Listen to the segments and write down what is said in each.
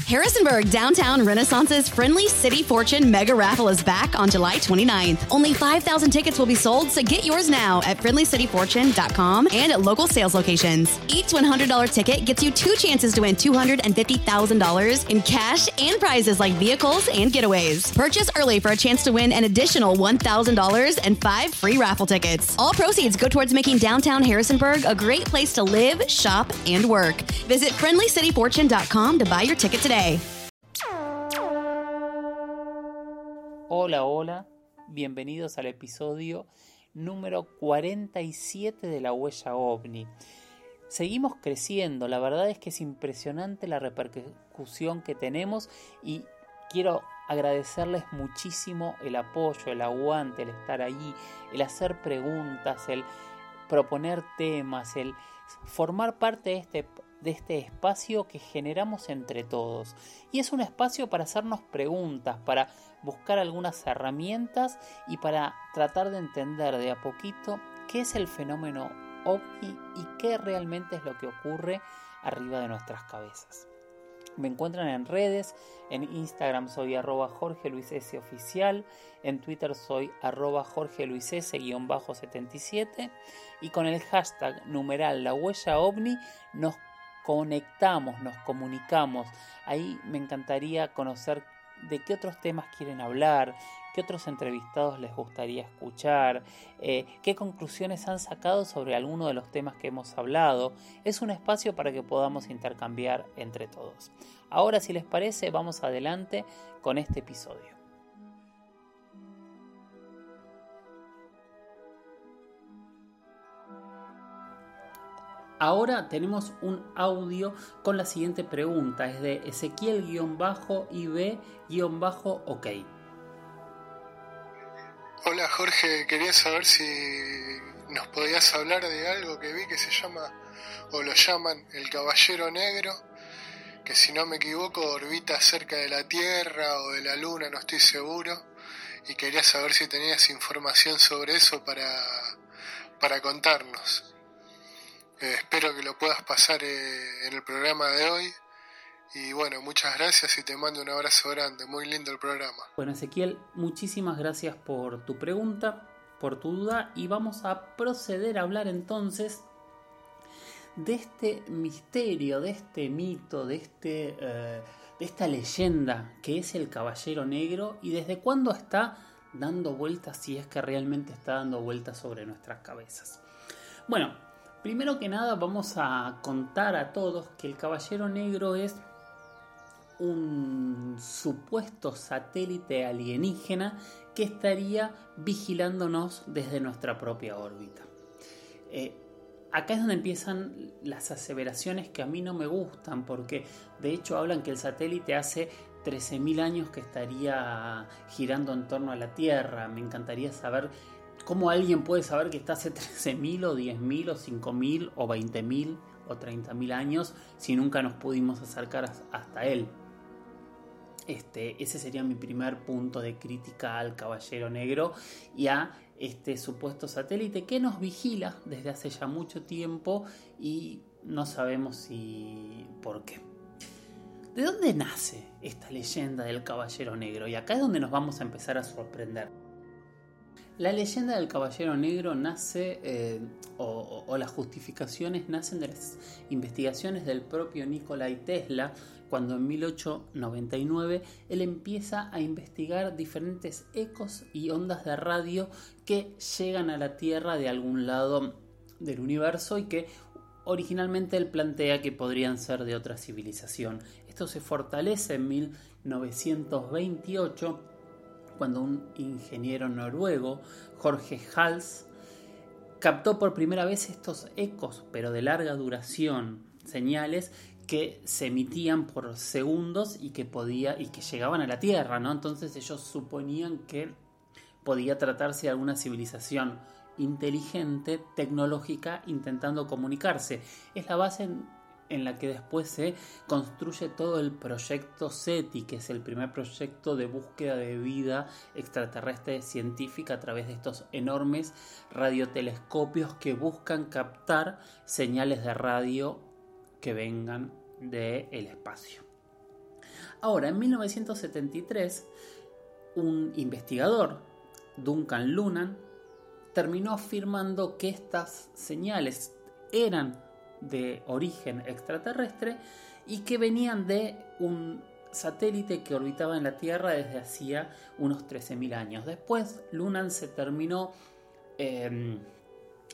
Harrisonburg Downtown Renaissance's Friendly City Fortune Mega Raffle is back on July 29th. Only 5,000 tickets will be sold, so get yours now at friendlycityfortune.com and at local sales locations. Each $100 ticket gets you two chances to win $250,000 in cash and prizes like vehicles and getaways. Purchase early for a chance to win an additional $1,000 and five free raffle tickets. All proceeds go towards making downtown Harrisonburg a great place to live, shop, and work. Visit friendlycityfortune.com to buy your ticket Hola, hola, bienvenidos al episodio número 47 de la huella ovni. Seguimos creciendo, la verdad es que es impresionante la repercusión que tenemos y quiero agradecerles muchísimo el apoyo, el aguante, el estar allí, el hacer preguntas, el proponer temas, el formar parte de este de este espacio que generamos entre todos. Y es un espacio para hacernos preguntas, para buscar algunas herramientas y para tratar de entender de a poquito qué es el fenómeno ovni y qué realmente es lo que ocurre arriba de nuestras cabezas. Me encuentran en redes, en Instagram soy arroba Jorge Luis S oficial, en Twitter soy arroba Jorge Luis S 77 y con el hashtag numeral la huella ovni nos conectamos, nos comunicamos. Ahí me encantaría conocer de qué otros temas quieren hablar, qué otros entrevistados les gustaría escuchar, eh, qué conclusiones han sacado sobre alguno de los temas que hemos hablado. Es un espacio para que podamos intercambiar entre todos. Ahora, si les parece, vamos adelante con este episodio. Ahora tenemos un audio con la siguiente pregunta, es de Ezequiel-IB-OK. Hola Jorge, quería saber si nos podías hablar de algo que vi que se llama, o lo llaman, el Caballero Negro, que si no me equivoco orbita cerca de la Tierra o de la Luna, no estoy seguro, y quería saber si tenías información sobre eso para, para contarnos. Eh, espero que lo puedas pasar eh, en el programa de hoy. Y bueno, muchas gracias y te mando un abrazo grande. Muy lindo el programa. Bueno, Ezequiel, muchísimas gracias por tu pregunta, por tu duda. Y vamos a proceder a hablar entonces de este misterio, de este mito, de, este, eh, de esta leyenda que es el Caballero Negro y desde cuándo está dando vueltas, si es que realmente está dando vueltas sobre nuestras cabezas. Bueno, Primero que nada vamos a contar a todos que el Caballero Negro es un supuesto satélite alienígena que estaría vigilándonos desde nuestra propia órbita. Eh, acá es donde empiezan las aseveraciones que a mí no me gustan, porque de hecho hablan que el satélite hace 13.000 años que estaría girando en torno a la Tierra. Me encantaría saber ¿Cómo alguien puede saber que está hace 13.000 o 10.000 o 5.000 o 20.000 o 30.000 años si nunca nos pudimos acercar hasta él? Este, ese sería mi primer punto de crítica al Caballero Negro y a este supuesto satélite que nos vigila desde hace ya mucho tiempo y no sabemos si por qué. ¿De dónde nace esta leyenda del Caballero Negro? Y acá es donde nos vamos a empezar a sorprender. La leyenda del Caballero Negro nace, eh, o, las justificaciones nacen de las investigaciones del propio Nikolai Tesla, cuando en 1899 él empieza a investigar diferentes ecos y ondas de radio que llegan a la Tierra de algún lado del universo y que originalmente él plantea que podrían ser de otra civilización. Esto se fortalece en 1928 cuando un ingeniero noruego, Jorge Hals, captó por primera vez estos ecos, pero de larga duración, señales que se emitían por segundos y que podía y que llegaban a la Tierra, ¿no? Entonces ellos suponían que podía tratarse de alguna civilización inteligente, tecnológica, intentando comunicarse. Es la base en, la que después se construye todo el proyecto SETI, que es el primer proyecto de búsqueda de vida extraterrestre científica a través de estos enormes radiotelescopios que buscan captar señales de radio que vengan del espacio. Ahora, en 1973, un investigador, Duncan Lunan, terminó afirmando que estas señales eran de origen extraterrestre y que venían de un satélite que orbitaba en la Tierra desde hacía unos 13.000 años. Después, Lunan se terminó eh,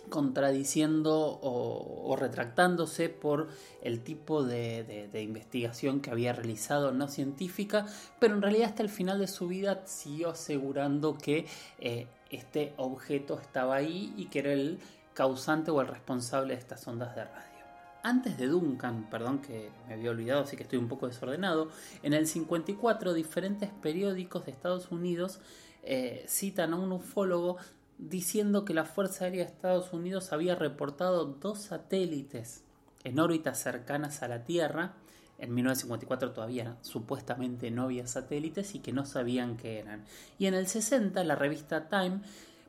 contradiciendo o, retractándose por el tipo de, investigación que había realizado no científica, pero en realidad hasta el final de su vida siguió asegurando que eh, este objeto estaba ahí y que era el causante o el responsable de estas ondas de radio. Antes de Duncan, perdón que me había olvidado, así que estoy un poco desordenado, en el 54 diferentes periódicos de Estados Unidos eh, citan a un ufólogo diciendo que la Fuerza Aérea de Estados Unidos había reportado dos satélites en órbitas cercanas a la Tierra. En 1954 todavía supuestamente no había satélites y que no sabían qué eran. Y en el 60 la revista Time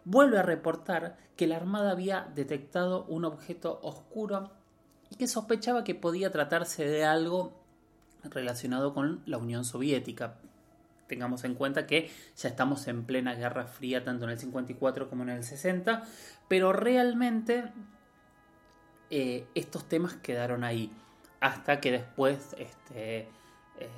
vuelve a reportar que la Armada había detectado un objeto oscuro y que sospechaba que podía tratarse de algo relacionado con la Unión Soviética, tengamos en cuenta que ya estamos en plena Guerra Fría, tanto en el 54 como en el 60, pero realmente eh, estos temas quedaron ahí, hasta que después este, eh,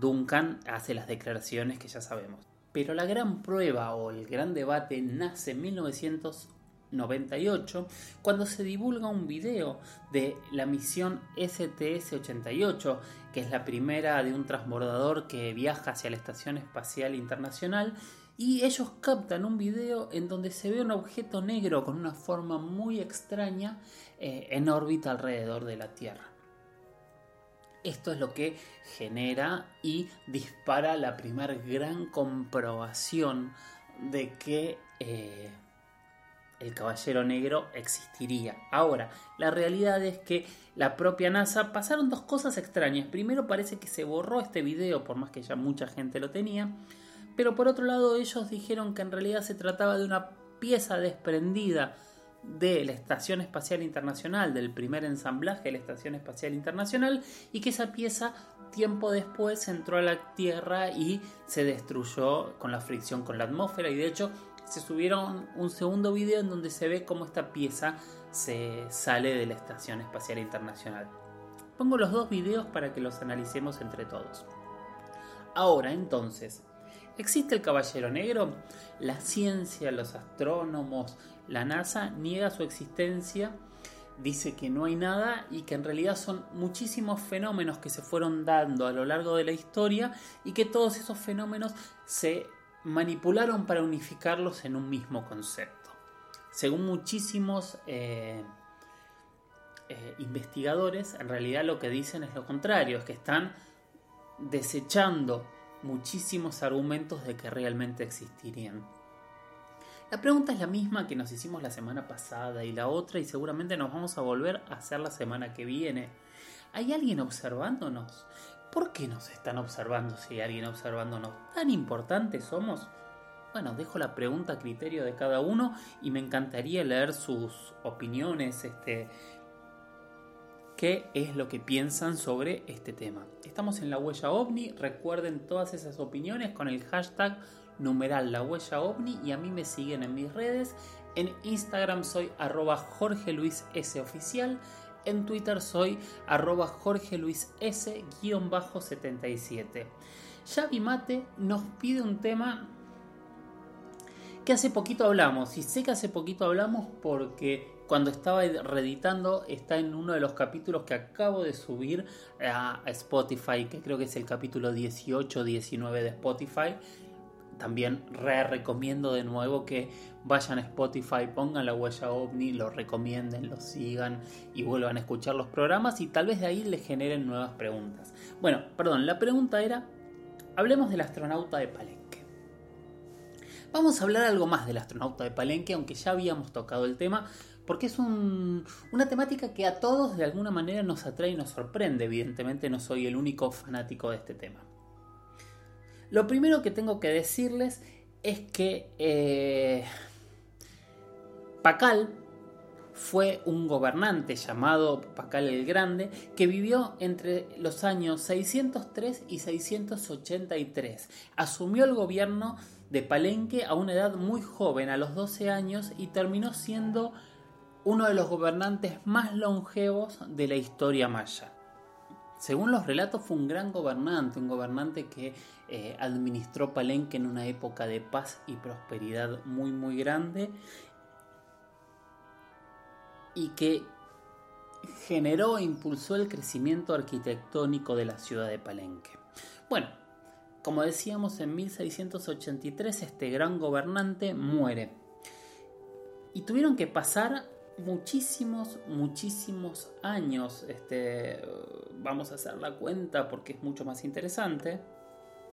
Duncan hace las declaraciones que ya sabemos. Pero la gran prueba o el gran debate nace en 1900 98, cuando se divulga un video de la misión STS-88, que es la primera de un transbordador que viaja hacia la Estación Espacial Internacional, y ellos captan un video en donde se ve un objeto negro con una forma muy extraña eh, en órbita alrededor de la Tierra. Esto es lo que genera y dispara la primera gran comprobación de que eh, el Caballero Negro existiría. Ahora, la realidad es que la propia NASA pasaron dos cosas extrañas. Primero parece que se borró este video, por más que ya mucha gente lo tenía. Pero por otro lado ellos dijeron que en realidad se trataba de una pieza desprendida de la Estación Espacial Internacional, del primer ensamblaje de la Estación Espacial Internacional, y que esa pieza tiempo después entró a la Tierra y se destruyó con la fricción con la atmósfera y de hecho se subieron un segundo video en donde se ve cómo esta pieza se sale de la Estación Espacial Internacional. Pongo los dos videos para que los analicemos entre todos. Ahora, entonces, ¿existe el Caballero Negro? La ciencia, los astrónomos, la NASA niega su existencia, dice que no hay nada y que en realidad son muchísimos fenómenos que se fueron dando a lo largo de la historia y que todos esos fenómenos se manipularon para unificarlos en un mismo concepto. Según muchísimos eh, eh, investigadores, en realidad lo que dicen es lo contrario, es que están desechando muchísimos argumentos de que realmente existirían. La pregunta es la misma que nos hicimos la semana pasada y la otra y seguramente nos vamos a volver a hacer la semana que viene. ¿Hay alguien observándonos? ¿Por qué nos están observando si hay alguien observándonos? ¿Tan importantes somos? Bueno, dejo la pregunta a criterio de cada uno y me encantaría leer sus opiniones, este, qué es lo que piensan sobre este tema. Estamos en la huella ovni, recuerden todas esas opiniones con el hashtag numeral la huella y a mí me siguen en mis redes. En Instagram soy arroba Jorge Luis oficial en Twitter soy arroba Jorge Luis S-77. Xavi Mate nos pide un tema que hace poquito hablamos. Y sé que hace poquito hablamos porque cuando estaba reeditando está en uno de los capítulos que acabo de subir a Spotify, que creo que es el capítulo 18-19 de Spotify también re recomiendo de nuevo que vayan a Spotify, pongan la huella ovni, lo recomienden, lo sigan y vuelvan a escuchar los programas y tal vez de ahí les generen nuevas preguntas. Bueno, perdón, la pregunta era, hablemos del astronauta de Palenque. Vamos a hablar algo más del astronauta de Palenque, aunque ya habíamos tocado el tema, porque es una temática que a todos de alguna manera nos atrae y nos sorprende. Evidentemente no soy el único fanático de este tema. Lo primero que tengo que decirles es que eh, Pacal fue un gobernante llamado Pacal el Grande que vivió entre los años 603 y 683. Asumió el gobierno de Palenque a una edad muy joven, a los 12 años, y terminó siendo uno de los gobernantes más longevos de la historia maya. Según los relatos fue un gran gobernante, un gobernante que eh, administró Palenque en una época de paz y prosperidad muy muy grande y que generó e impulsó el crecimiento arquitectónico de la ciudad de Palenque. Bueno, como decíamos, en 1683 este gran gobernante muere y tuvieron que pasar muchísimos, muchísimos años. Este, vamos a hacer la cuenta porque es mucho más interesante.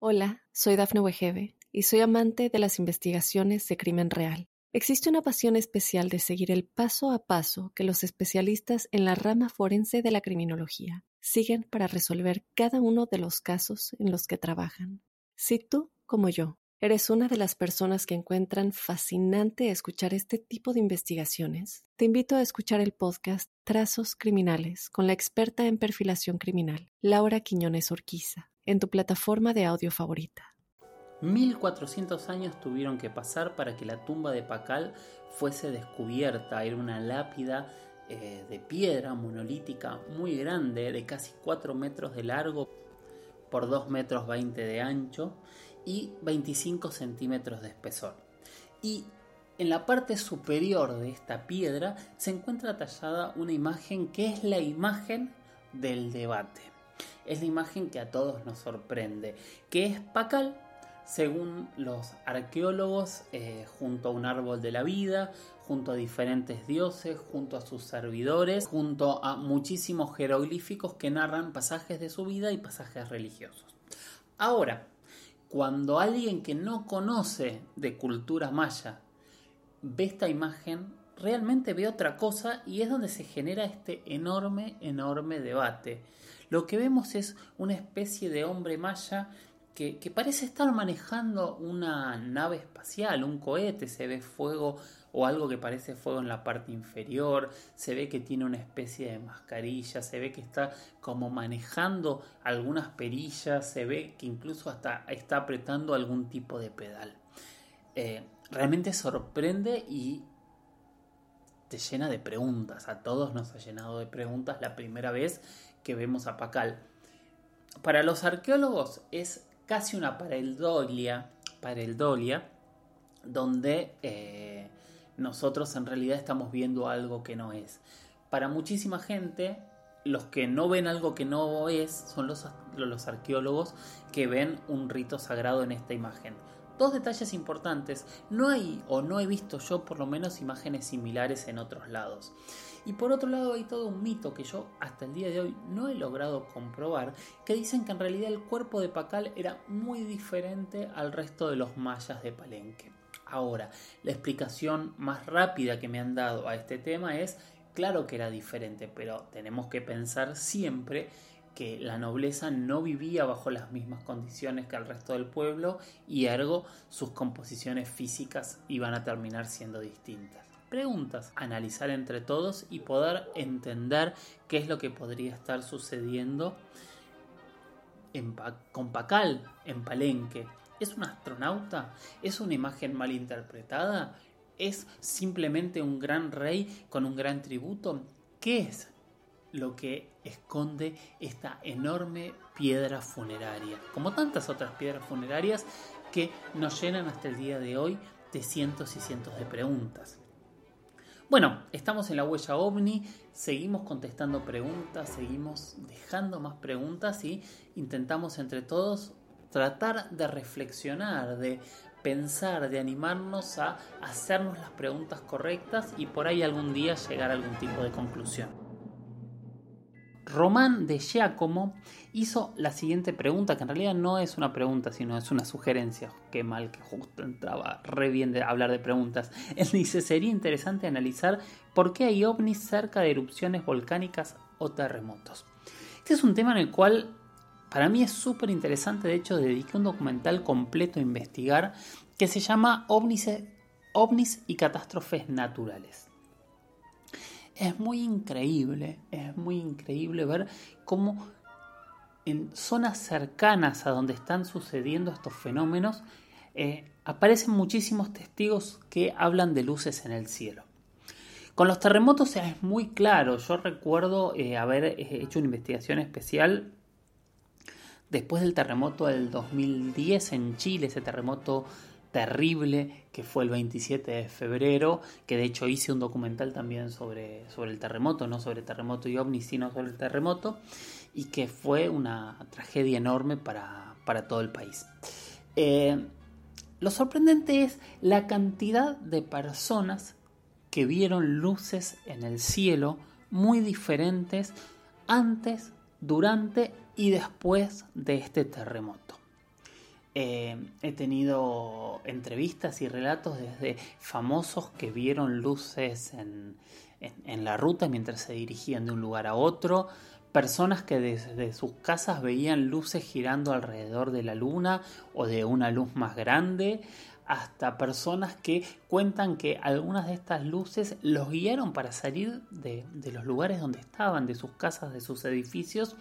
Hola, soy Dafne Wegebe y soy amante de las investigaciones de crimen real. Existe una pasión especial de seguir el paso a paso que los especialistas en la rama forense de la criminología siguen para resolver cada uno de los casos en los que trabajan. Si tú, como yo, ¿Eres una de las personas que encuentran fascinante escuchar este tipo de investigaciones? Te invito a escuchar el podcast Trazos Criminales con la experta en perfilación criminal, Laura Quiñones Orquiza, en tu plataforma de audio favorita. 1400 años tuvieron que pasar para que la tumba de Pacal fuese descubierta. Era una lápida eh, de piedra monolítica muy grande, de casi 4 metros de largo por 2 metros 20 de ancho y 25 centímetros de espesor. Y en la parte superior de esta piedra se encuentra tallada una imagen que es la imagen del debate. Es la imagen que a todos nos sorprende, que es Pacal, según los arqueólogos, eh, junto a un árbol de la vida, junto a diferentes dioses, junto a sus servidores, junto a muchísimos jeroglíficos que narran pasajes de su vida y pasajes religiosos. Ahora, cuando alguien que no conoce de cultura maya ve esta imagen, realmente ve otra cosa y es donde se genera este enorme, enorme debate. Lo que vemos es una especie de hombre maya que, parece estar manejando una nave espacial, un cohete, se ve fuego o algo que parece fuego en la parte inferior, se ve que tiene una especie de mascarilla, se ve que está como manejando algunas perillas, se ve que incluso hasta está apretando algún tipo de pedal. Eh, realmente sorprende y te llena de preguntas. A todos nos ha llenado de preguntas la primera vez que vemos a Pacal. Para los arqueólogos es casi una pareidolia, pareidolia donde eh, nosotros en realidad estamos viendo algo que no es. Para muchísima gente, los que no ven algo que no es son los, arqueólogos que ven un rito sagrado en esta imagen. Dos detalles importantes, no hay o no he visto yo por lo menos imágenes similares en otros lados. Y por otro lado hay todo un mito que yo hasta el día de hoy no he logrado comprobar, que dicen que en realidad el cuerpo de Pacal era muy diferente al resto de los mayas de Palenque. Ahora, la explicación más rápida que me han dado a este tema es, claro que era diferente, pero tenemos que pensar siempre que la nobleza no vivía bajo las mismas condiciones que el resto del pueblo y ergo sus composiciones físicas iban a terminar siendo distintas. Preguntas, analizar entre todos y poder entender qué es lo que podría estar sucediendo en con Pacal, en Palenque, ¿Es un astronauta? ¿Es una imagen mal interpretada? ¿Es simplemente un gran rey con un gran tributo? ¿Qué es lo que esconde esta enorme piedra funeraria? Como tantas otras piedras funerarias que nos llenan hasta el día de hoy de cientos y cientos de preguntas. Bueno, estamos en la huella ovni, seguimos contestando preguntas, seguimos dejando más preguntas y intentamos entre todos tratar de reflexionar, de pensar, de animarnos a hacernos las preguntas correctas y por ahí algún día llegar a algún tipo de conclusión. Román de Giacomo hizo la siguiente pregunta, que en realidad no es una pregunta, sino es una sugerencia. Qué mal que justo entraba re bien de hablar de preguntas. Él dice, sería interesante analizar por qué hay ovnis cerca de erupciones volcánicas o terremotos. Este es un tema en el cual para mí es súper interesante, de hecho dediqué un documental completo a investigar que se llama ovnis, y catástrofes naturales es muy increíble, es muy increíble ver cómo en zonas cercanas a donde están sucediendo estos fenómenos eh, aparecen muchísimos testigos que hablan de luces en el cielo. Con los terremotos es muy claro, yo recuerdo eh, haber eh, hecho una investigación especial después del terremoto del 2010 en Chile, ese terremoto terrible que fue el 27 de febrero, que de hecho hice un documental también sobre, sobre el terremoto, no sobre terremoto y ovnis, sino sobre el terremoto, y que fue una tragedia enorme para, todo el país. Eh, lo sorprendente es la cantidad de personas que vieron luces en el cielo muy diferentes antes, durante y después de este terremoto. Eh, he tenido entrevistas y relatos desde famosos que vieron luces en, la ruta mientras se dirigían de un lugar a otro, personas que desde sus casas veían luces girando alrededor de la luna o de una luz más grande, hasta personas que cuentan que algunas de estas luces los guiaron para salir de, los lugares donde estaban, de sus casas, de sus edificios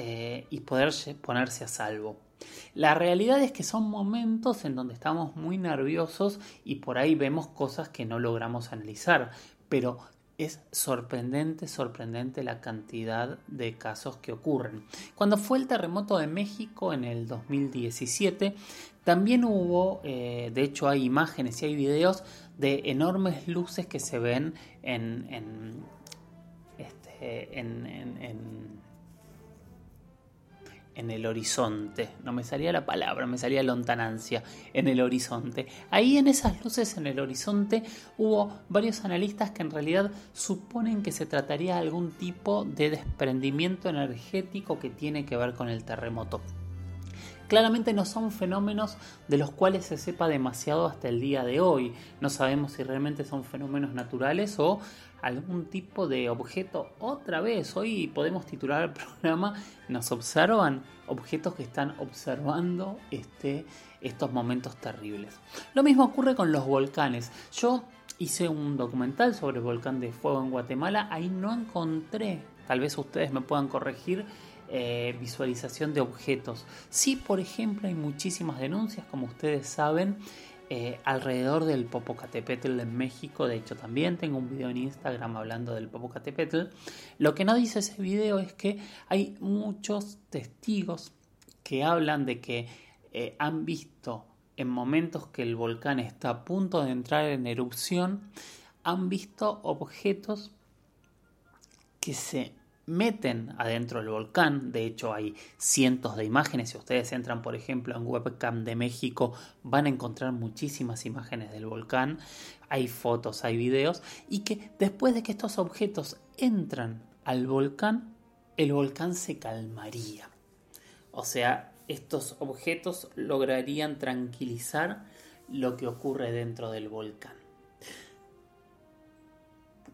eh, y poder ponerse a salvo. La realidad es que son momentos en donde estamos muy nerviosos y por ahí vemos cosas que no logramos analizar, pero es sorprendente, sorprendente la cantidad de casos que ocurren. Cuando fue el terremoto de México en el 2017, también hubo, eh, de hecho hay imágenes y hay videos de enormes luces que se ven en, este, en el horizonte. No me salía la palabra, me salía lontanancia en el horizonte. Ahí en esas luces en el horizonte hubo varios analistas que en realidad suponen que se trataría de algún tipo de desprendimiento energético que tiene que ver con el terremoto. Claramente no son fenómenos de los cuales se sepa demasiado hasta el día de hoy. No sabemos si realmente son fenómenos naturales o algún tipo de objeto. Otra vez, hoy podemos titular el programa Nos observan objetos que están observando este, estos momentos terribles. Lo mismo ocurre con los volcanes. Yo hice un documental sobre el volcán de fuego en Guatemala. Ahí no encontré, tal vez ustedes me puedan corregir, eh, visualización de objetos. Sí, por ejemplo, hay muchísimas denuncias, como ustedes saben, eh, alrededor del Popocatépetl en México. De hecho, también tengo un video en Instagram hablando del Popocatépetl. Lo que no dice ese video es que hay muchos testigos que hablan de que eh, han visto en momentos que el volcán está a punto de entrar en erupción, han visto objetos que se meten adentro del volcán. De hecho, hay cientos de imágenes. Si ustedes entran, por ejemplo, en Webcam de México, van a encontrar muchísimas imágenes del volcán. Hay fotos, hay videos. Y que después de que estos objetos entran al volcán, el volcán se calmaría. O sea, estos objetos lograrían tranquilizar lo que ocurre dentro del volcán.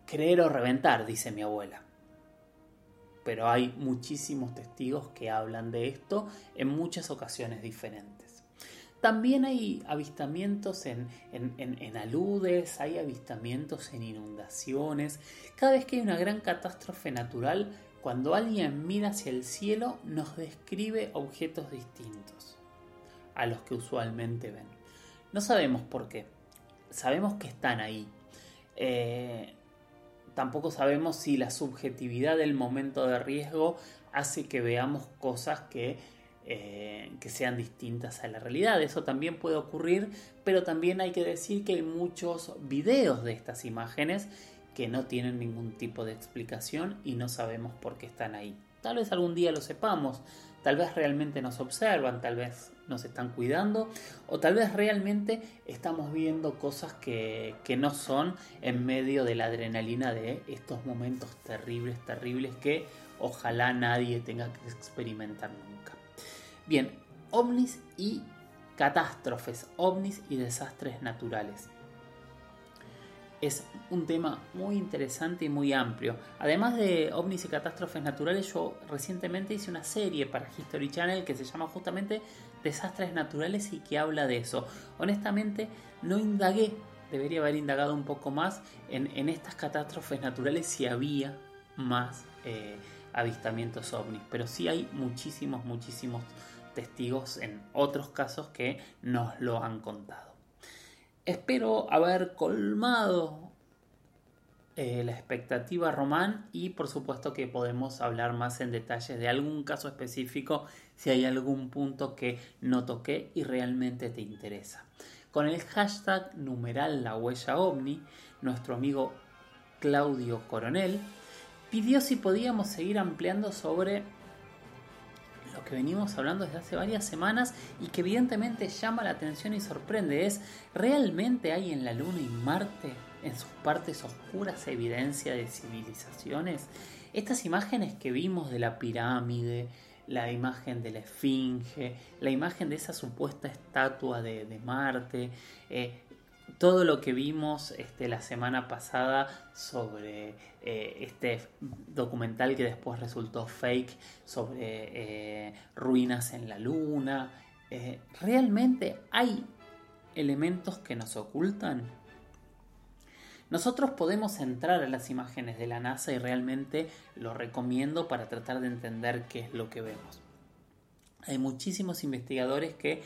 Creer o reventar, dice mi abuela pero hay muchísimos testigos que hablan de esto en muchas ocasiones diferentes. También hay avistamientos en, aludes, hay avistamientos en inundaciones. Cada vez que hay una gran catástrofe natural, cuando alguien mira hacia el cielo, nos describe objetos distintos a los que usualmente ven. No sabemos por qué, sabemos que están ahí. Eh, tampoco sabemos si la subjetividad del momento de riesgo hace que veamos cosas que, eh, que sean distintas a la realidad. Eso también puede ocurrir, pero también hay que decir que hay muchos videos de estas imágenes que no tienen ningún tipo de explicación y no sabemos por qué están ahí. Tal vez algún día lo sepamos, tal vez realmente nos observan, tal vez nos están cuidando o tal vez realmente estamos viendo cosas que, que no son en medio de la adrenalina de estos momentos terribles, terribles que ojalá nadie tenga que experimentar nunca. Bien, ovnis y catástrofes, ovnis y desastres naturales es un tema muy interesante y muy amplio. Además de ovnis y catástrofes naturales, yo recientemente hice una serie para History Channel que se llama justamente Desastres Naturales y que habla de eso. Honestamente, no indagué, debería haber indagado un poco más en, estas catástrofes naturales si había más eh, avistamientos ovnis, pero sí hay muchísimos, muchísimos testigos en otros casos que nos lo han contado. Espero haber colmado eh, la expectativa Román y por supuesto que podemos hablar más en detalles de algún caso específico si hay algún punto que no toqué y realmente te interesa. Con el hashtag numeral la huella ovni, nuestro amigo Claudio Coronel pidió si podíamos seguir ampliando sobre que venimos hablando desde hace varias semanas y que evidentemente llama la atención y sorprende es, ¿realmente hay en la Luna y Marte, en sus partes oscuras, evidencia de civilizaciones? Estas imágenes que vimos de la pirámide, la imagen de la esfinge, la imagen de esa supuesta estatua de, Marte, eh, todo lo que vimos este, la semana pasada sobre eh, este documental que después resultó fake sobre eh, ruinas en la luna. Eh, ¿Realmente hay elementos que nos ocultan? Nosotros podemos entrar a las imágenes de la NASA y realmente lo recomiendo para tratar de entender qué es lo que vemos. Hay muchísimos investigadores que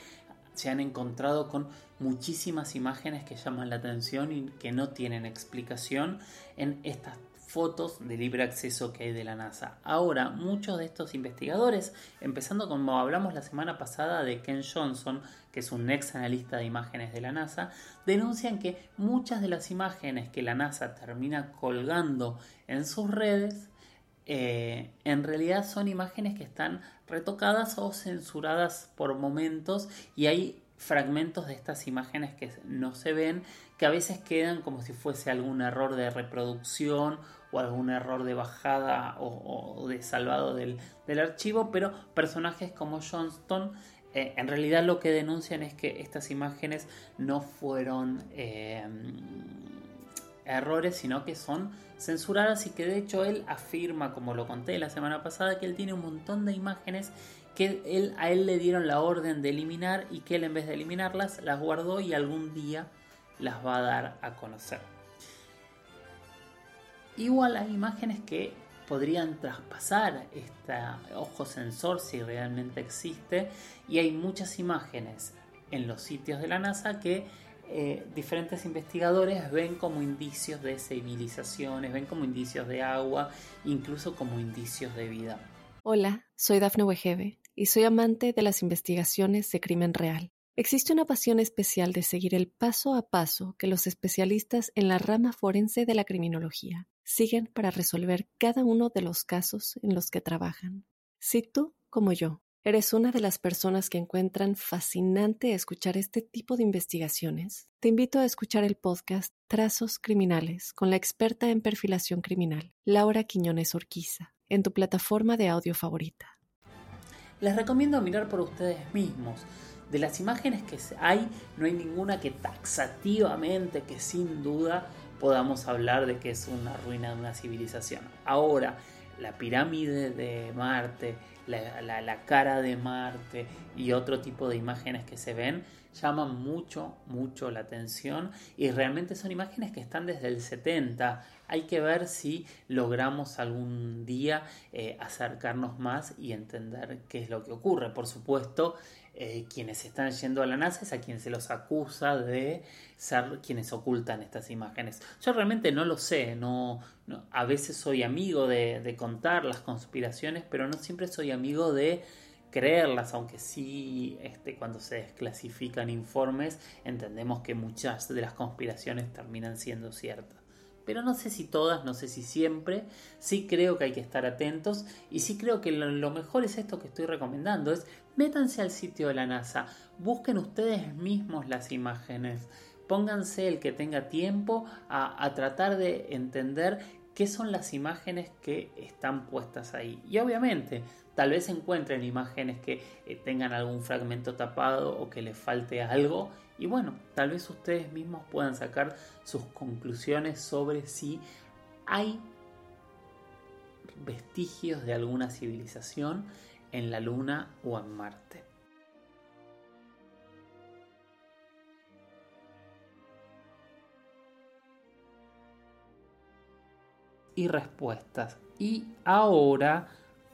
se han encontrado con muchísimas imágenes que llaman la atención y que no tienen explicación en estas fotos de libre acceso que hay de la NASA. Ahora, muchos de estos investigadores, empezando como hablamos la semana pasada de Ken Johnson, que es un ex analista de imágenes de la NASA, denuncian que muchas de las imágenes que la NASA termina colgando en sus redes eh, en realidad son imágenes que están retocadas o censuradas por momentos y hay fragmentos de estas imágenes que no se ven, que a veces quedan como si fuese algún error de reproducción o algún error de bajada o, de salvado del, archivo, pero personajes como Johnston eh, en realidad lo que denuncian es que estas imágenes no fueron eh, errores, sino que son censuradas y que de hecho él afirma, como lo conté la semana pasada, que él tiene un montón de imágenes que él, a él le dieron la orden de eliminar y que él en vez de eliminarlas las guardó y algún día las va a dar a conocer. Igual hay imágenes que podrían traspasar este ojo sensor si realmente existe y hay muchas imágenes en los sitios de la NASA que eh, diferentes investigadores ven como indicios de civilizaciones, ven como indicios de agua, incluso como indicios de vida. Hola, soy Dafne Wegebe y soy amante de las investigaciones de crimen real. Existe una pasión especial de seguir el paso a paso que los especialistas en la rama forense de la criminología siguen para resolver cada uno de los casos en los que trabajan. Si tú, como yo, ¿Eres una de las personas que encuentran fascinante escuchar este tipo de investigaciones? Te invito a escuchar el podcast Trazos Criminales con la experta en perfilación criminal, Laura Quiñones Orquiza, en tu plataforma de audio favorita. Les recomiendo mirar por ustedes mismos. De las imágenes que hay, no hay ninguna que taxativamente, que sin duda podamos hablar de que es una ruina de una civilización. Ahora, la pirámide de Marte, la, cara de Marte y otro tipo de imágenes que se ven llaman mucho, mucho la atención y realmente son imágenes que están desde el 70. Hay que ver si logramos algún día eh, acercarnos más y entender qué es lo que ocurre. Por supuesto, eh, quienes están yendo a la NASA es a quien se los acusa de ser quienes ocultan estas imágenes. Yo realmente no lo sé, no, a veces soy amigo de, contar las conspiraciones, pero no siempre soy amigo de creerlas, aunque sí este, cuando se desclasifican informes entendemos que muchas de las conspiraciones terminan siendo ciertas. Pero no sé si todas, no sé si siempre. Sí creo que hay que estar atentos y sí creo que lo, mejor es esto que estoy recomendando, es métanse al sitio de la NASA, busquen ustedes mismos las imágenes, pónganse el que tenga tiempo a, tratar de entender qué son las imágenes que están puestas ahí. Y obviamente, tal vez encuentren imágenes que eh, tengan algún fragmento tapado o que les falte algo y bueno, tal vez ustedes mismos puedan sacar sus conclusiones sobre si hay vestigios de alguna civilización en la Luna o en Marte. Y respuestas. Y ahora,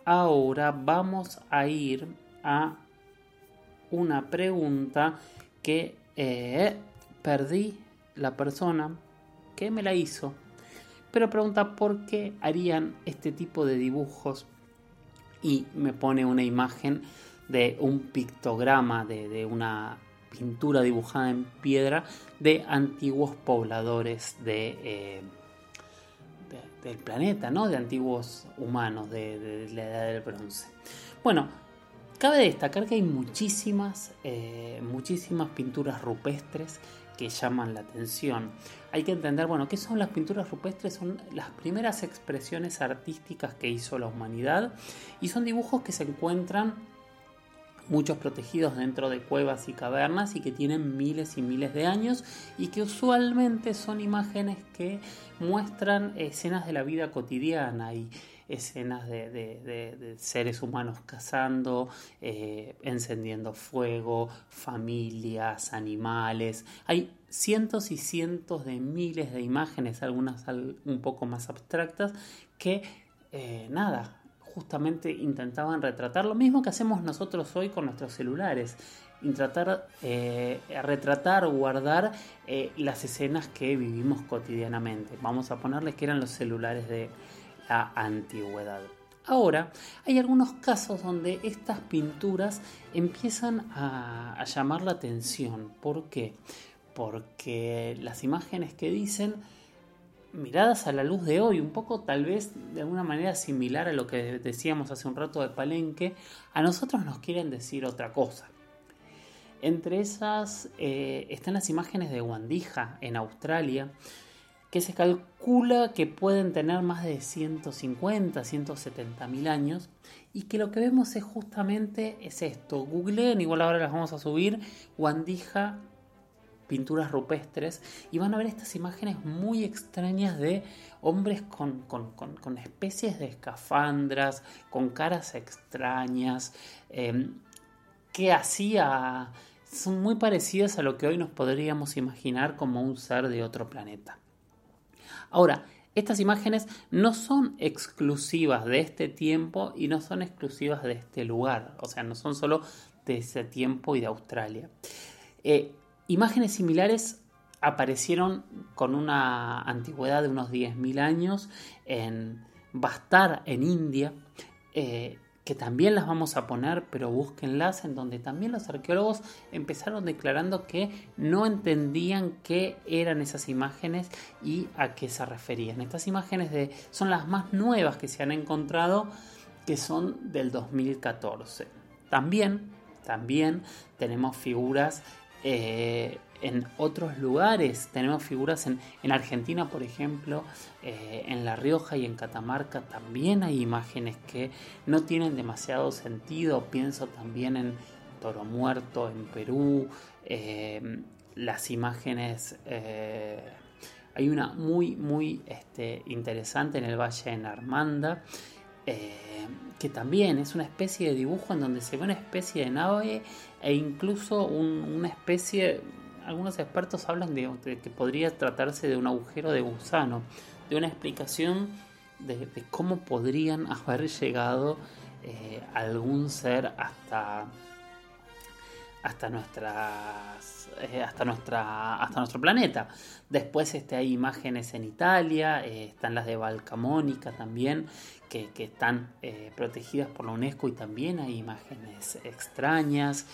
ahora vamos a ir a una pregunta que eh, perdí la persona que me la hizo, pero pregunta por qué harían este tipo de dibujos y me pone una imagen de un pictograma, de, una pintura dibujada en piedra de antiguos pobladores de, eh, del planeta, ¿no? de antiguos humanos de, de la edad del bronce. Bueno, Cabe destacar que hay muchísimas, eh, muchísimas pinturas rupestres que llaman la atención. Hay que entender, bueno, ¿qué son las pinturas rupestres? Son las primeras expresiones artísticas que hizo la humanidad y son dibujos que se encuentran muchos protegidos dentro de cuevas y cavernas y que tienen miles y miles de años y que usualmente son imágenes que muestran escenas de la vida cotidiana y escenas de, seres humanos cazando, eh, encendiendo fuego, familias, animales. Hay cientos y cientos de miles de imágenes, algunas un poco más abstractas, que eh, nada, justamente intentaban retratar lo mismo que hacemos nosotros hoy con nuestros celulares. Tratar, eh, retratar, guardar las escenas que vivimos cotidianamente. Vamos a ponerles que eran los celulares de, la antigüedad. Ahora, hay algunos casos donde estas pinturas empiezan a, llamar la atención. ¿Por qué? Porque las imágenes que dicen, miradas a la luz de hoy, un poco tal vez de alguna manera similar a lo que decíamos hace un rato de Palenque, a nosotros nos quieren decir otra cosa. Entre esas eh, están las imágenes de Wandija en Australia, que se calcula que pueden tener más de 150, 170 mil años y que lo que vemos es justamente es esto. Googleen, igual ahora las vamos a subir, Wandija pinturas rupestres y van a ver estas imágenes muy extrañas de hombres con, especies de escafandras, con caras extrañas, em, que hacía... son muy parecidas a lo que hoy nos podríamos imaginar como un ser de otro planeta. Ahora, estas imágenes no son exclusivas de este tiempo y no son exclusivas de este lugar, o sea, no son solo de ese tiempo y de Australia. Eh, imágenes similares aparecieron con una antigüedad de unos 10.000 años en Bastar, en India, eh, que también las vamos a poner, pero búsquenlas, en donde también los arqueólogos empezaron declarando que no entendían qué eran esas imágenes y a qué se referían. Estas imágenes de, son las más nuevas que se han encontrado, que son del 2014. También, también tenemos figuras eh, en otros lugares. Tenemos figuras en, Argentina, por ejemplo, eh, en La Rioja y en Catamarca también hay imágenes que no tienen demasiado sentido. Pienso también en Toro Muerto, en Perú, eh, las imágenes... Eh, hay una muy, muy este, interesante en el Valle de Narmanda, que también es una especie de dibujo en donde se ve una especie de nave e incluso una especie algunos expertos hablan de, que podría tratarse de un agujero de gusano, de una explicación de, cómo podrían haber llegado eh, algún ser hasta hasta nuestras eh, hasta nuestra hasta nuestro planeta. Después este, hay imágenes en Italia eh, están las de Valcamónica también que, que están protegidas por la UNESCO y también hay imágenes extrañas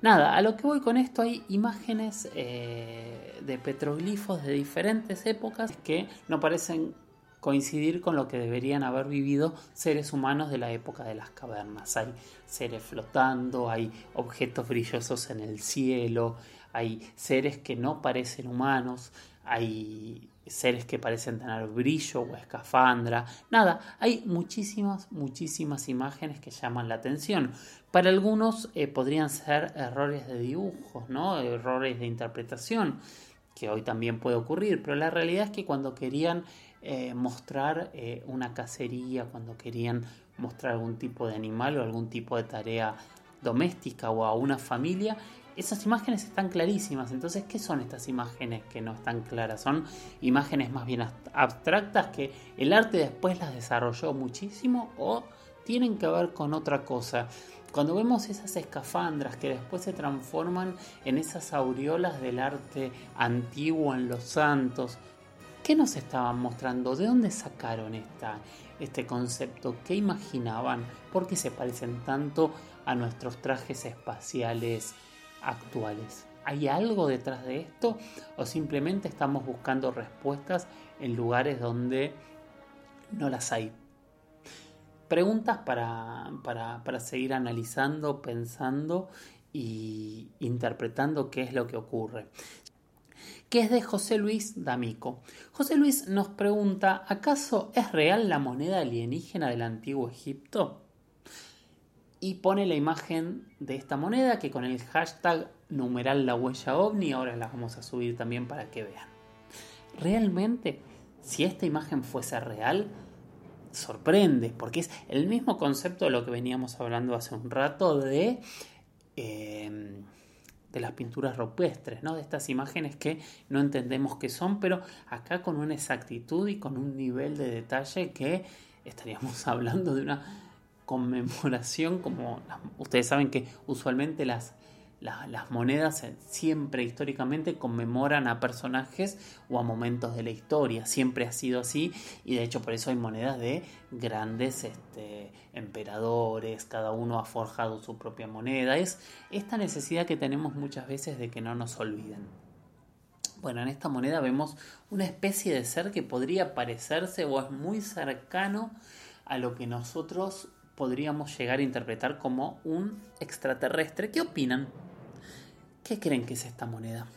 Nada, a lo que voy con esto hay imágenes eh, de petroglifos de diferentes épocas que no parecen coincidir con lo que deberían haber vivido seres humanos de la época de las cavernas. Hay seres flotando, hay objetos brillosos en el cielo, hay seres que no parecen humanos, hay seres que parecen tener brillo o escafandra. Nada, hay muchísimas, muchísimas imágenes que llaman la atención. Para algunos eh, podrían ser errores de dibujos, ¿no? errores de interpretación, que hoy también puede ocurrir, pero la realidad es que cuando querían eh, mostrar eh, una cacería, cuando querían mostrar algún tipo de animal o algún tipo de tarea doméstica o a una familia, esas imágenes están clarísimas. Entonces, ¿qué son estas imágenes que no están claras? Son imágenes más bien abstractas que el arte después las desarrolló muchísimo o tienen que ver con otra cosa. Cuando vemos esas escafandras que después se transforman en esas aureolas del arte antiguo en los santos, ¿qué nos estaban mostrando? ¿De dónde sacaron esta, este concepto? ¿Qué imaginaban? ¿Por qué se parecen tanto a nuestros trajes espaciales actuales. ¿Hay algo detrás de esto o simplemente estamos buscando respuestas en lugares donde no las hay? Preguntas para, para, seguir analizando, pensando y interpretando qué es lo que ocurre que es de José Luis D'Amico. José Luis nos pregunta, ¿acaso es real la moneda alienígena del antiguo Egipto? Y pone la imagen de esta moneda que con el hashtag numeral la huella ovni ahora la vamos a subir también para que vean. Realmente, si esta imagen fuese real, sorprende, porque es el mismo concepto de lo que veníamos hablando hace un rato de, em, de las pinturas rupestres, ¿no? de estas imágenes que no entendemos qué son, pero acá con una exactitud y con un nivel de detalle que estaríamos hablando de una conmemoración, como ustedes saben que usualmente las, las, monedas siempre históricamente conmemoran a personajes o a momentos de la historia, siempre ha sido así y de hecho por eso hay monedas de grandes este, emperadores, cada uno ha forjado su propia moneda, es esta necesidad que tenemos muchas veces de que no nos olviden. Bueno, en esta moneda vemos una especie de ser que podría parecerse o es muy cercano a lo que nosotros podríamos llegar a interpretar como un extraterrestre. ¿Qué opinan? ¿Qué creen que es esta moneda?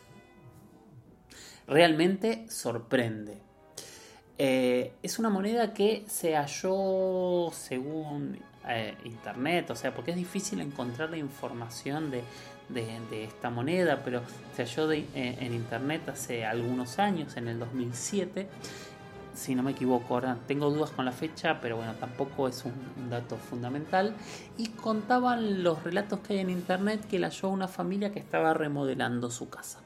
Realmente sorprende. Eh, es una moneda que se halló según eh, internet, o sea, porque es difícil encontrar la información de, esta moneda, pero se halló eh, en internet hace algunos años, en el 2007, si no me equivoco, tengo dudas con la fecha, pero bueno, tampoco es un, dato fundamental. Y contaban los relatos que hay en internet que la halló una familia que estaba remodelando su casa.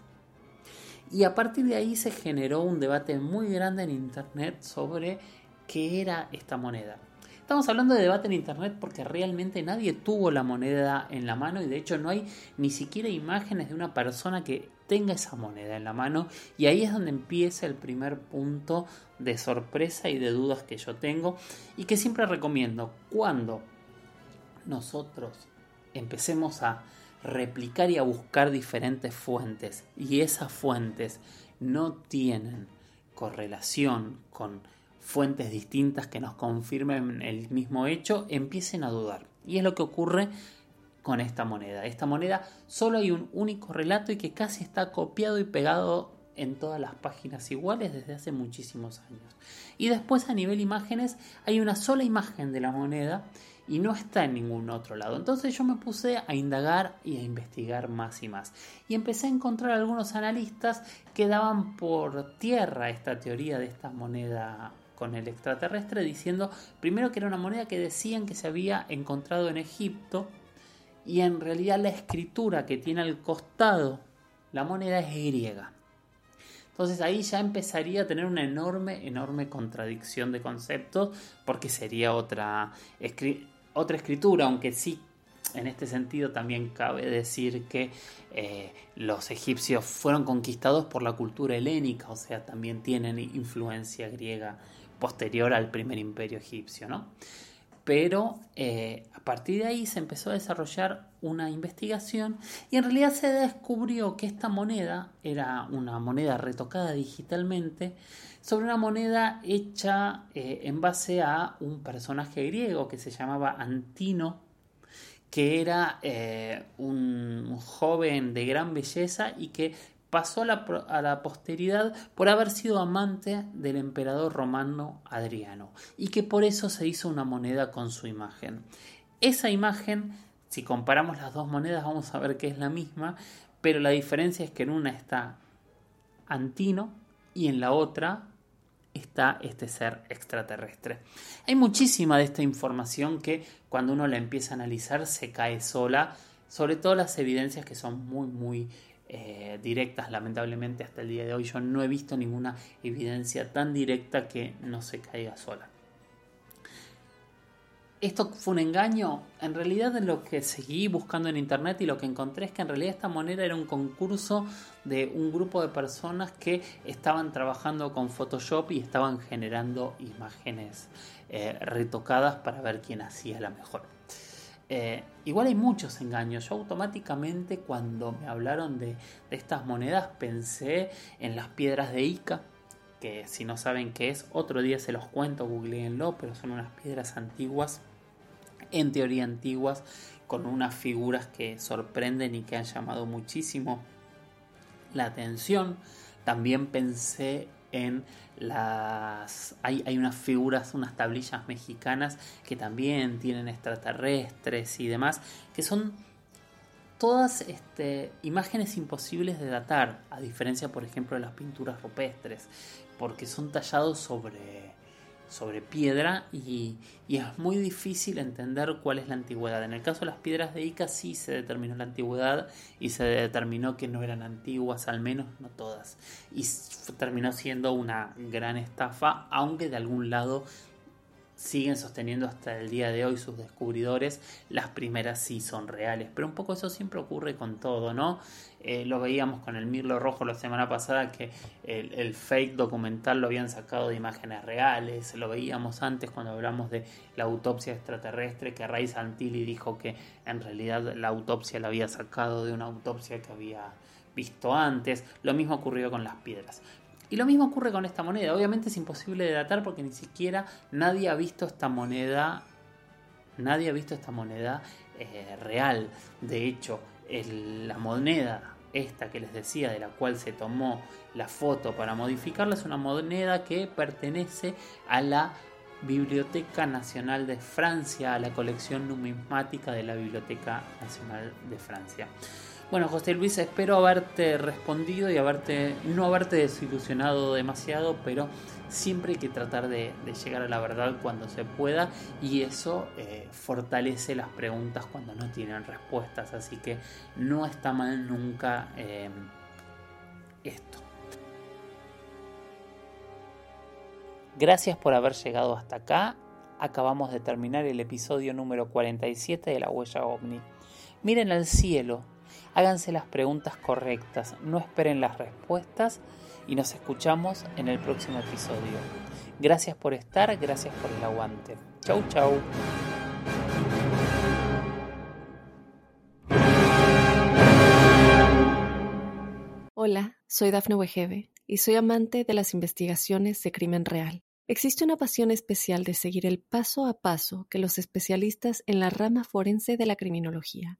Y a partir de ahí se generó un debate muy grande en internet sobre qué era esta moneda. Estamos hablando de debate en internet porque realmente nadie tuvo la moneda en la mano y de hecho no hay ni siquiera imágenes de una persona que tenga esa moneda en la mano. Y ahí es donde empieza el primer punto de sorpresa y de dudas que yo tengo y que siempre recomiendo. Cuando nosotros empecemos a replicar y a buscar diferentes fuentes y esas fuentes no tienen correlación con fuentes distintas que nos confirmen el mismo hecho, empiecen a dudar. Y es lo que ocurre con esta moneda. Esta moneda solo hay un único relato y que casi está copiado y pegado en todas las páginas iguales desde hace muchísimos años. Y después a nivel imágenes hay una sola imagen de la moneda y no está en ningún otro lado. Entonces yo me puse a indagar y a investigar más y más. Y empecé a encontrar algunos analistas que daban por tierra esta teoría de esta moneda con el extraterrestre diciendo primero que era una moneda que decían que se había encontrado en Egipto y en realidad la escritura que tiene al costado la moneda es griega. Entonces ahí ya empezaría a tener una enorme, enorme contradicción de conceptos porque sería otra, otra escritura, aunque sí en este sentido también cabe decir que eh, los egipcios fueron conquistados por la cultura helénica, o sea, también tienen influencia griega posterior al primer imperio egipcio, ¿no? pero eh, a partir de ahí se empezó a desarrollar una investigación y en realidad se descubrió que esta moneda era una moneda retocada digitalmente sobre una moneda hecha eh, en base a un personaje griego que se llamaba Antino, que era eh, un joven de gran belleza y que pasó a la, posteridad por haber sido amante del emperador romano Adriano y que por eso se hizo una moneda con su imagen. Esa imagen, si comparamos las dos monedas, vamos a ver que es la misma, pero la diferencia es que en una está Antino y en la otra está este ser extraterrestre. Hay muchísima de esta información que cuando uno la empieza a analizar se cae sola, sobre todo las evidencias que son muy, muy eh, directas, lamentablemente hasta el día de hoy yo no he visto ninguna evidencia tan directa que no se caiga sola. ¿Esto fue un engaño? En realidad lo que seguí buscando en internet y lo que encontré es que en realidad esta moneda era un concurso de un grupo de personas que estaban trabajando con Photoshop y estaban generando imágenes eh, retocadas para ver quién hacía la mejor. Eh, igual hay muchos engaños. Yo automáticamente cuando me hablaron de, estas monedas pensé en las piedras de Ica, que si no saben qué es, otro día se los cuento, googleenlo, pero son unas piedras antiguas, en teoría antiguas, con unas figuras que sorprenden y que han llamado muchísimo la atención. También pensé en las hay, unas figuras, unas tablillas mexicanas que también tienen extraterrestres y demás, que son todas este, imágenes imposibles de datar, a diferencia, por ejemplo, de las pinturas rupestres, porque son tallados sobre sobre piedra y, es muy difícil entender cuál es la antigüedad. En el caso de las piedras de Ica sí se determinó la antigüedad y se determinó que no eran antiguas, al menos no todas. Y terminó siendo una gran estafa, aunque de algún lado siguen sosteniendo hasta el día de hoy sus descubridores, las primeras sí son reales, pero un poco eso siempre ocurre con todo, ¿no? Eh, lo veíamos con el Mirlo Rojo la semana pasada, que el, fake documental lo habían sacado de imágenes reales, lo veíamos antes cuando hablamos de la autopsia extraterrestre, que Ray Santilli dijo que en realidad la autopsia la había sacado de una autopsia que había visto antes, lo mismo ocurrió con las piedras. Y lo mismo ocurre con esta moneda. Obviamente es imposible de datar porque ni siquiera nadie ha visto esta moneda. Nadie ha visto esta moneda eh, real. De hecho, la moneda esta que les decía, de la cual se tomó la foto para modificarla, es una moneda que pertenece a la Biblioteca Nacional de Francia, a la colección numismática de la Biblioteca Nacional de Francia. Bueno, José Luis, espero haberte respondido y haberte, no haberte desilusionado demasiado, pero siempre hay que tratar de, llegar a la verdad cuando se pueda y eso eh, fortalece las preguntas cuando no tienen respuestas, así que no está mal nunca eh, esto. Gracias por haber llegado hasta acá. Acabamos de terminar el episodio número 47 de la huella ovni. Miren al cielo, Háganse las preguntas correctas, no esperen las respuestas y nos escuchamos en el próximo episodio. Gracias por estar, gracias por el aguante. Chau, chau. Hola, soy Dafne Wegebe y soy amante de las investigaciones de crimen real. Existe una pasión especial de seguir el paso a paso que los especialistas en la rama forense de la criminología